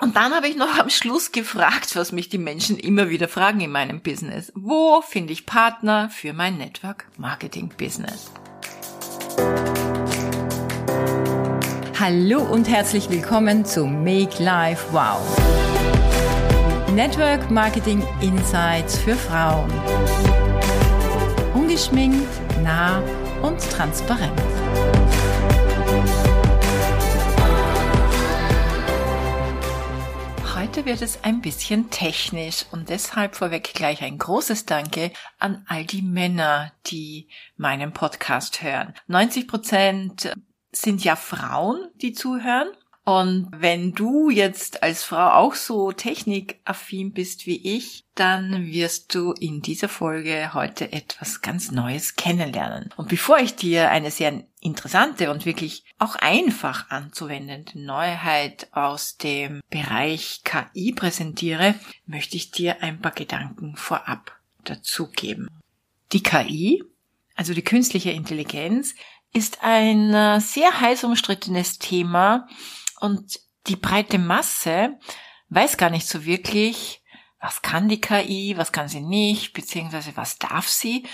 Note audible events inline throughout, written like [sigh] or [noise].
Und dann habe ich noch am Schluss gefragt, was mich die Menschen immer wieder fragen in meinem Business. Wo finde ich Partner für mein Network Marketing Business? Hallo und herzlich willkommen zu Make Life Wow. Network Marketing Insights für Frauen. Ungeschminkt, nah und transparent. Heute wird es ein bisschen technisch und deshalb vorweg gleich ein großes Danke an all die Männer, die meinen Podcast hören. 90 Prozent sind ja Frauen, die zuhören und wenn du jetzt als Frau auch so technikaffin bist wie ich, dann wirst du in dieser Folge heute etwas ganz Neues kennenlernen. Und bevor ich dir eine sehr interessante und wirklich auch einfach anzuwendende Neuheit aus dem Bereich KI präsentiere, möchte ich dir ein paar Gedanken vorab dazugeben. Die KI, also die künstliche Intelligenz, ist ein äh, sehr heiß umstrittenes Thema, und die breite Masse weiß gar nicht so wirklich, was kann die KI, was kann sie nicht, beziehungsweise was darf sie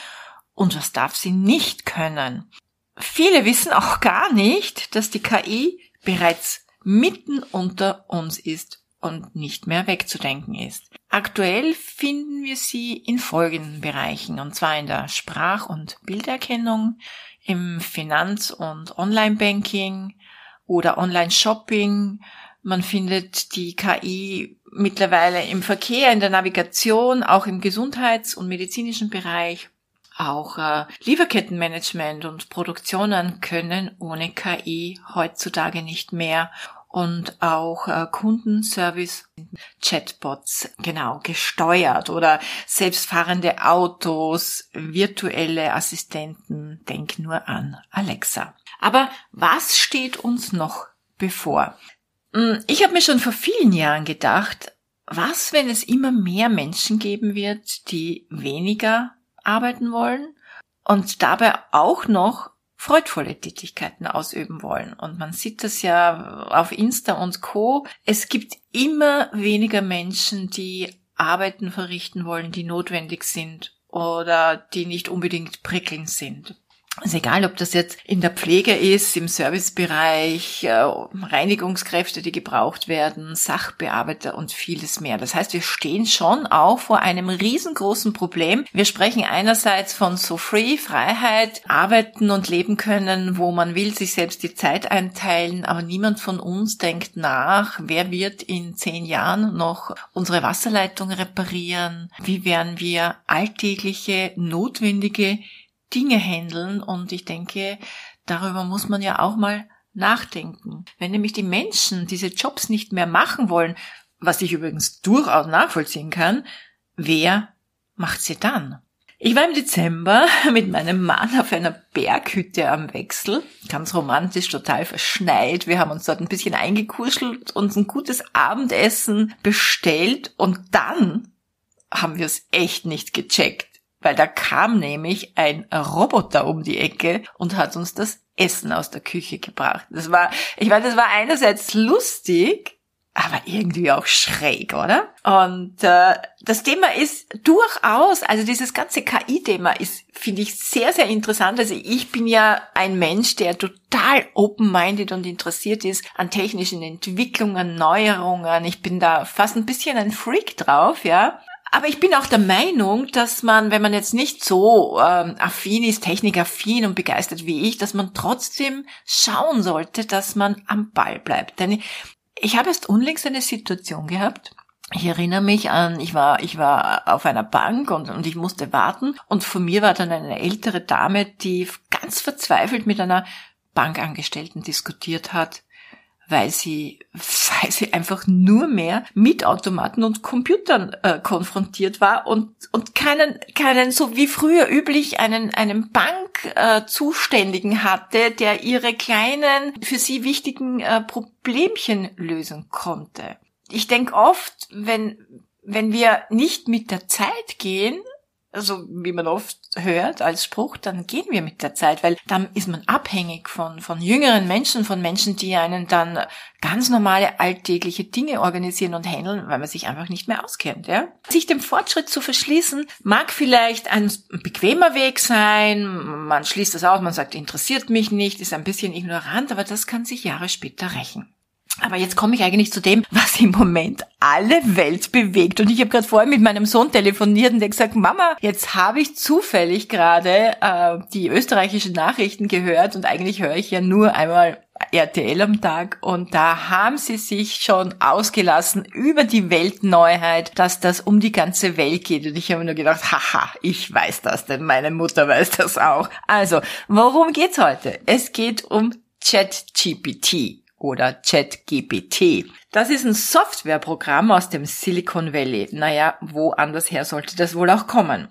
und was darf sie nicht können. Viele wissen auch gar nicht, dass die KI bereits mitten unter uns ist und nicht mehr wegzudenken ist. Aktuell finden wir sie in folgenden Bereichen, und zwar in der Sprach- und Bilderkennung, im Finanz- und Online-Banking, oder Online-Shopping. Man findet die KI mittlerweile im Verkehr, in der Navigation, auch im Gesundheits- und medizinischen Bereich. Auch äh, Lieferkettenmanagement und Produktionen können ohne KI heutzutage nicht mehr und auch äh, Kundenservice, Chatbots, genau, gesteuert oder selbstfahrende Autos, virtuelle Assistenten, denk nur an Alexa. Aber was steht uns noch bevor? Hm, ich habe mir schon vor vielen Jahren gedacht, was, wenn es immer mehr Menschen geben wird, die weniger arbeiten wollen und dabei auch noch freudvolle Tätigkeiten ausüben wollen. Und man sieht das ja auf Insta und Co. Es gibt immer weniger Menschen, die Arbeiten verrichten wollen, die notwendig sind oder die nicht unbedingt prickelnd sind. Also egal, ob das jetzt in der Pflege ist, im Servicebereich, äh, Reinigungskräfte, die gebraucht werden, Sachbearbeiter und vieles mehr. Das heißt, wir stehen schon auch vor einem riesengroßen Problem. Wir sprechen einerseits von so Free, Freiheit, arbeiten und leben können, wo man will, sich selbst die Zeit einteilen, aber niemand von uns denkt nach, wer wird in zehn Jahren noch unsere Wasserleitung reparieren? Wie werden wir alltägliche, notwendige Dinge handeln und ich denke, darüber muss man ja auch mal nachdenken. Wenn nämlich die Menschen diese Jobs nicht mehr machen wollen, was ich übrigens durchaus nachvollziehen kann, wer macht sie dann? Ich war im Dezember [laughs] mit meinem Mann auf einer Berghütte am Wechsel, ganz romantisch, total verschneit. Wir haben uns dort ein bisschen eingekuschelt, uns ein gutes Abendessen bestellt und dann haben wir es echt nicht gecheckt weil da kam nämlich ein Roboter um die Ecke und hat uns das Essen aus der Küche gebracht. Das war, ich weiß, das war einerseits lustig, aber irgendwie auch schräg, oder? Und äh, das Thema ist durchaus, also dieses ganze KI-Thema ist, finde ich, sehr, sehr interessant. Also ich bin ja ein Mensch, der total open-minded und interessiert ist an technischen Entwicklungen, Neuerungen. Ich bin da fast ein bisschen ein Freak drauf, ja. Aber ich bin auch der Meinung, dass man, wenn man jetzt nicht so ähm, affin ist, technikaffin und begeistert wie ich, dass man trotzdem schauen sollte, dass man am Ball bleibt. Denn ich habe erst unlängst eine Situation gehabt. Ich erinnere mich an, ich war, ich war auf einer Bank und, und ich musste warten und vor mir war dann eine ältere Dame, die ganz verzweifelt mit einer Bankangestellten diskutiert hat weil sie, [laughs] weil sie einfach nur mehr mit Automaten und Computern äh, konfrontiert war und, und keinen, keinen, so wie früher üblich, einen, einen Bankzuständigen äh, hatte, der ihre kleinen, für sie wichtigen äh, Problemchen lösen konnte. Ich denke oft, wenn, wenn wir nicht mit der Zeit gehen, also wie man oft hört als Spruch, dann gehen wir mit der Zeit, weil dann ist man abhängig von, von jüngeren Menschen, von Menschen, die einen dann ganz normale alltägliche Dinge organisieren und handeln, weil man sich einfach nicht mehr auskennt, ja. Sich dem Fortschritt zu verschließen, mag vielleicht ein bequemer Weg sein, man schließt das aus, man sagt, interessiert mich nicht, ist ein bisschen ignorant, aber das kann sich Jahre später rächen. Aber jetzt komme ich eigentlich zu dem, was im Moment alle Welt bewegt. Und ich habe gerade vorhin mit meinem Sohn telefoniert und der gesagt, Mama, jetzt habe ich zufällig gerade äh, die österreichischen Nachrichten gehört und eigentlich höre ich ja nur einmal RTL am Tag und da haben sie sich schon ausgelassen über die Weltneuheit, dass das um die ganze Welt geht. Und ich habe nur gedacht, haha, ich weiß das, denn meine Mutter weiß das auch. Also, worum geht's heute? Es geht um ChatGPT oder ChatGPT. Das ist ein Softwareprogramm aus dem Silicon Valley. Naja, wo anders her sollte das wohl auch kommen?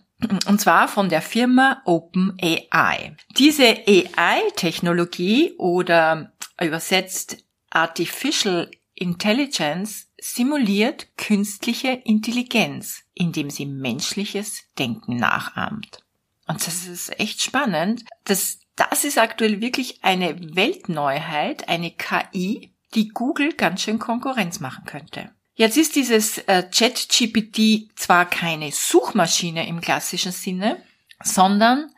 Und zwar von der Firma OpenAI. Diese AI-Technologie oder übersetzt Artificial Intelligence simuliert künstliche Intelligenz, indem sie menschliches Denken nachahmt. Und das ist echt spannend. Das das ist aktuell wirklich eine Weltneuheit, eine KI, die Google ganz schön Konkurrenz machen könnte. Jetzt ist dieses äh, ChatGPT zwar keine Suchmaschine im klassischen Sinne, sondern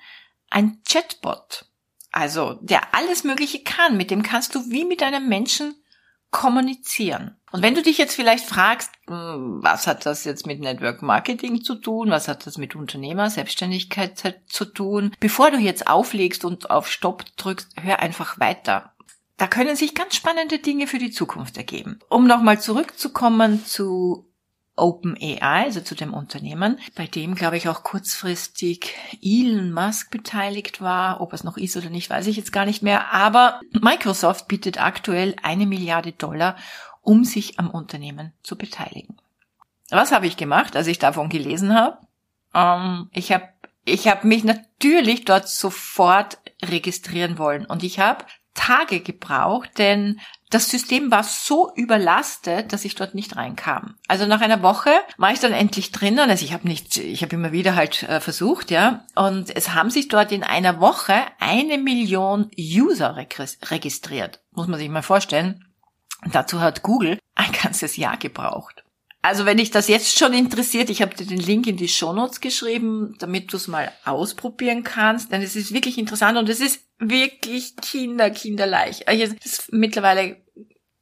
ein Chatbot. Also, der alles Mögliche kann. Mit dem kannst du wie mit einem Menschen kommunizieren. Und wenn du dich jetzt vielleicht fragst, hm, was hat das jetzt mit Network Marketing zu tun, was hat das mit Unternehmer, Selbstständigkeit zu tun, bevor du jetzt auflegst und auf Stopp drückst, hör einfach weiter. Da können sich ganz spannende Dinge für die Zukunft ergeben. Um nochmal zurückzukommen zu OpenAI, also zu dem Unternehmen, bei dem, glaube ich, auch kurzfristig Elon Musk beteiligt war. Ob es noch ist oder nicht, weiß ich jetzt gar nicht mehr. Aber Microsoft bietet aktuell eine Milliarde Dollar, um sich am Unternehmen zu beteiligen. Was habe ich gemacht, als ich davon gelesen habe? Ähm, ich habe ich hab mich natürlich dort sofort registrieren wollen und ich habe Tage gebraucht, denn das System war so überlastet, dass ich dort nicht reinkam. Also nach einer Woche war ich dann endlich drinnen. Also ich habe nicht, ich habe immer wieder halt äh, versucht, ja. Und es haben sich dort in einer Woche eine Million User registriert. Muss man sich mal vorstellen. dazu hat Google ein ganzes Jahr gebraucht. Also wenn dich das jetzt schon interessiert, ich habe dir den Link in die Shownotes geschrieben, damit du es mal ausprobieren kannst, denn es ist wirklich interessant und es ist wirklich kinder, kinderleicht. Also mittlerweile,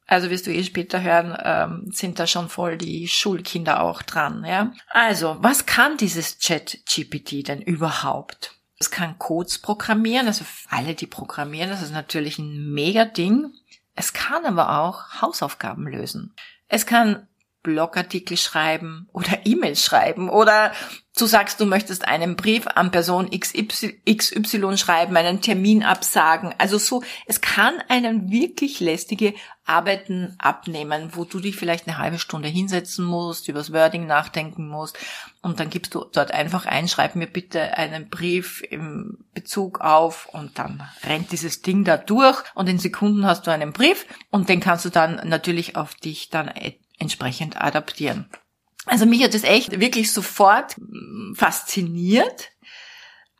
also wirst du eh später hören, ähm, sind da schon voll die Schulkinder auch dran, ja. Also, was kann dieses Chat-GPT denn überhaupt? Es kann Codes programmieren, also alle, die programmieren, das ist natürlich ein mega Ding. Es kann aber auch Hausaufgaben lösen. Es kann Blogartikel schreiben oder [laughs] E-Mails schreiben oder du sagst, du möchtest einen Brief an Person XY schreiben, einen Termin absagen. Also so, es kann einen wirklich lästige Arbeiten abnehmen, wo du dich vielleicht eine halbe Stunde hinsetzen musst, übers Wording nachdenken musst und dann gibst du dort einfach ein, schreib mir bitte einen Brief im Bezug auf und dann rennt dieses Ding da durch und in Sekunden hast du einen Brief und den kannst du dann natürlich auf dich dann entsprechend adaptieren. Also mich hat das echt wirklich sofort fasziniert.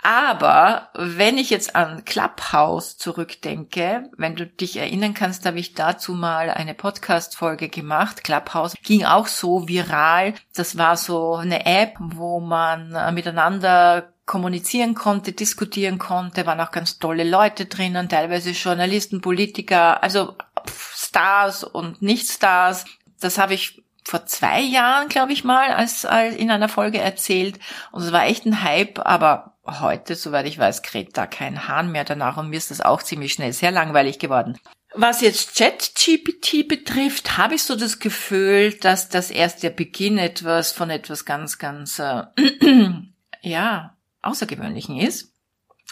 Aber wenn ich jetzt an Clubhouse zurückdenke, wenn du dich erinnern kannst, habe ich dazu mal eine Podcast-Folge gemacht. Clubhouse ging auch so viral. Das war so eine App, wo man äh, miteinander kommunizieren konnte, diskutieren konnte, waren auch ganz tolle Leute drinnen, teilweise Journalisten, Politiker, also Stars und Nicht-Stars das habe ich vor zwei Jahren, glaube ich mal, als, als in einer Folge erzählt. Und es war echt ein Hype, aber heute, soweit ich weiß, kräht da kein Hahn mehr danach und mir ist das auch ziemlich schnell sehr langweilig geworden. Was jetzt ChatGPT betrifft, habe ich so das Gefühl, dass das erst der Beginn etwas von etwas ganz, ganz, äh, [clears throat] ja, Außergewöhnlichen ist.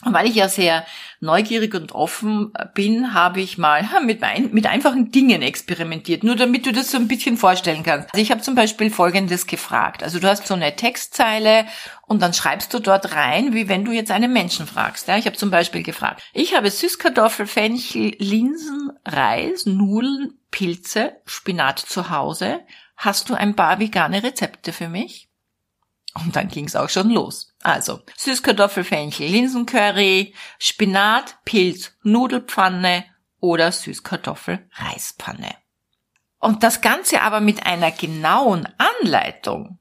Und weil ich ja sehr neugierig und offen bin, habe ich mal [laughs] mit, mit einfachen Dingen experimentiert, nur damit du das so ein bisschen vorstellen kannst. Also ich habe zum Beispiel Folgendes gefragt. Also du hast so eine Textzeile und dann schreibst du dort rein, wie wenn du jetzt einen Menschen fragst. Ja, ich habe zum Beispiel gefragt, ich habe Süßkartoffel, Fenchel, Linsen, Reis, Nudeln, Pilze, Spinat zu Hause. Hast du ein paar vegane Rezepte für mich? Und dann ging's auch schon los. Also Süßkartoffel, Fenchel, Linsencurry, Spinat, Pilz, Nudelpfanne oder Süßkartoffel, Reispfanne. Und das Ganze aber mit einer genauen Anleitung.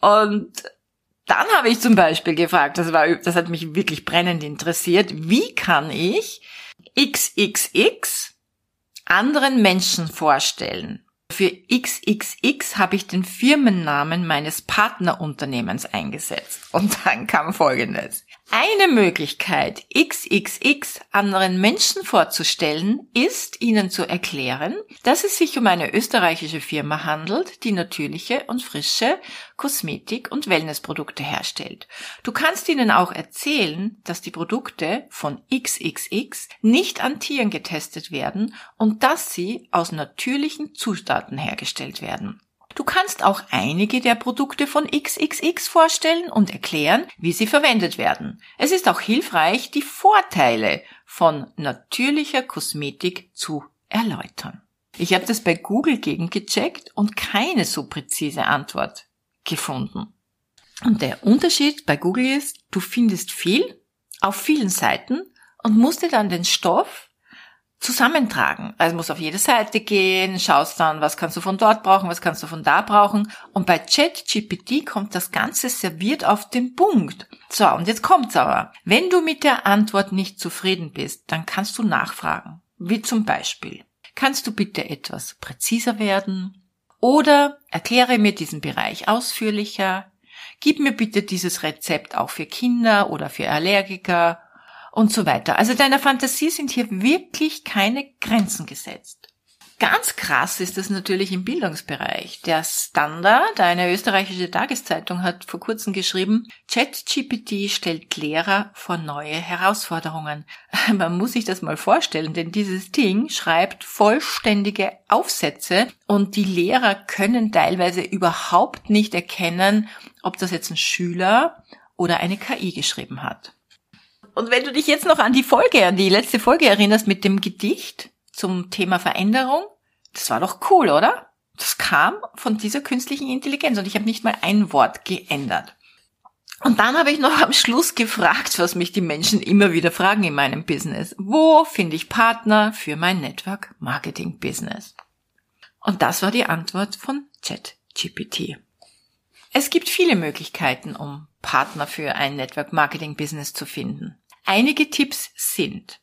Und dann habe ich zum Beispiel gefragt, das war, das hat mich wirklich brennend interessiert, wie kann ich XXX anderen Menschen vorstellen? Für XXX habe ich den Firmennamen meines Partnerunternehmens eingesetzt. Und dann kam Folgendes. Eine Möglichkeit, XXX anderen Menschen vorzustellen, ist, ihnen zu erklären, dass es sich um eine österreichische Firma handelt, die natürliche und frische Kosmetik- und Wellnessprodukte herstellt. Du kannst ihnen auch erzählen, dass die Produkte von XXX nicht an Tieren getestet werden und dass sie aus natürlichen Zutaten hergestellt werden. Du kannst auch einige der Produkte von XXX vorstellen und erklären, wie sie verwendet werden. Es ist auch hilfreich, die Vorteile von natürlicher Kosmetik zu erläutern. Ich habe das bei Google gegengecheckt und keine so präzise Antwort gefunden. Und der Unterschied bei Google ist, du findest viel auf vielen Seiten und musst dir dann den Stoff zusammentragen. Also musst auf jede Seite gehen, schaust dann, was kannst du von dort brauchen, was kannst du von da brauchen. Und bei ChatGPT kommt das Ganze serviert auf den Punkt. So, und jetzt kommt's aber. Wenn du mit der Antwort nicht zufrieden bist, dann kannst du nachfragen. Wie zum Beispiel, kannst du bitte etwas präziser werden? Oder erkläre mir diesen Bereich ausführlicher. Gib mir bitte dieses Rezept auch für Kinder oder für Allergiker und so weiter. Also deiner Fantasie sind hier wirklich keine Grenzen gesetzt. Ganz krass ist das natürlich im Bildungsbereich. Der Standard, eine österreichische Tageszeitung, hat vor kurzem geschrieben, ChatGPT stellt Lehrer vor neue Herausforderungen. [laughs] Man muss sich das mal vorstellen, denn dieses Ding schreibt vollständige Aufsätze und die Lehrer können teilweise überhaupt nicht erkennen, ob das jetzt ein Schüler oder eine KI geschrieben hat. Und wenn du dich jetzt noch an die Folge, an die letzte Folge erinnerst mit dem Gedicht zum Thema Veränderung, das war doch cool, oder? Das kam von dieser künstlichen Intelligenz und ich habe nicht mal ein Wort geändert. Und dann habe ich noch am Schluss gefragt, was mich die Menschen immer wieder fragen in meinem Business. Wo finde ich Partner für mein Network Marketing Business? Und das war die Antwort von ChatGPT. Es gibt viele Möglichkeiten, um Partner für ein Network Marketing Business zu finden. Einige Tipps sind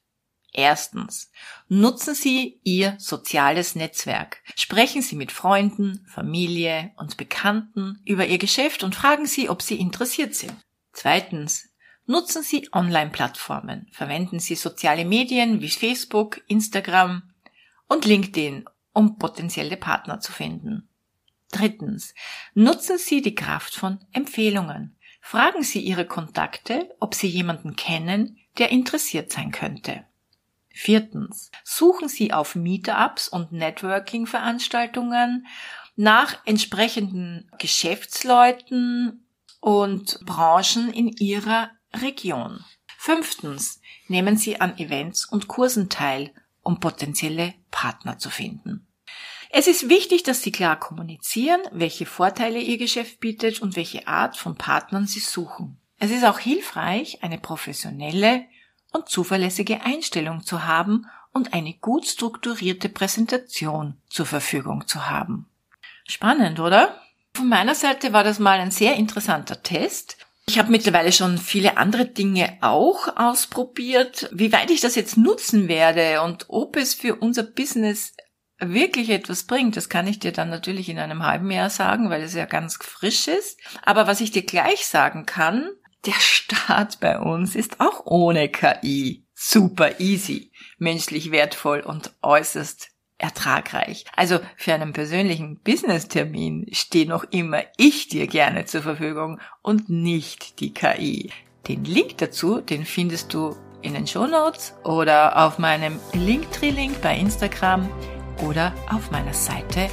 Erstens. Nutzen Sie Ihr soziales Netzwerk. Sprechen Sie mit Freunden, Familie und Bekannten über Ihr Geschäft und fragen Sie, ob Sie interessiert sind. Zweitens. Nutzen Sie Online-Plattformen. Verwenden Sie soziale Medien wie Facebook, Instagram und LinkedIn, um potenzielle Partner zu finden. Drittens. Nutzen Sie die Kraft von Empfehlungen. Fragen Sie Ihre Kontakte, ob Sie jemanden kennen, der interessiert sein könnte. Viertens. Suchen Sie auf Meetups und Networking-Veranstaltungen nach entsprechenden Geschäftsleuten und Branchen in Ihrer Region. Fünftens. Nehmen Sie an Events und Kursen teil, um potenzielle Partner zu finden. Es ist wichtig, dass Sie klar kommunizieren, welche Vorteile Ihr Geschäft bietet und welche Art von Partnern Sie suchen. Es ist auch hilfreich, eine professionelle und zuverlässige Einstellung zu haben und eine gut strukturierte Präsentation zur Verfügung zu haben. Spannend, oder? Von meiner Seite war das mal ein sehr interessanter Test. Ich habe mittlerweile schon viele andere Dinge auch ausprobiert. Wie weit ich das jetzt nutzen werde und ob es für unser Business wirklich etwas bringt, das kann ich dir dann natürlich in einem halben Jahr sagen, weil es ja ganz frisch ist. Aber was ich dir gleich sagen kann, der Start bei uns ist auch ohne KI super easy, menschlich wertvoll und äußerst ertragreich. Also für einen persönlichen Business-Termin stehe noch immer ich dir gerne zur Verfügung und nicht die KI. Den Link dazu, den findest du in den Show Notes oder auf meinem Linktree-Link bei Instagram oder auf meiner Seite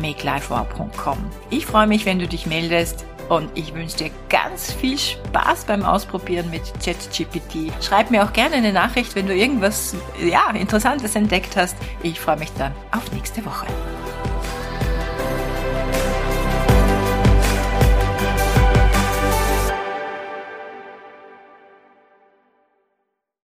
makelifewow.com. Ich freue mich, wenn du dich meldest und ich wünsche dir ganz viel Spaß beim Ausprobieren mit ChatGPT. Schreib mir auch gerne eine Nachricht, wenn du irgendwas ja, Interessantes entdeckt hast. Ich freue mich dann auf nächste Woche.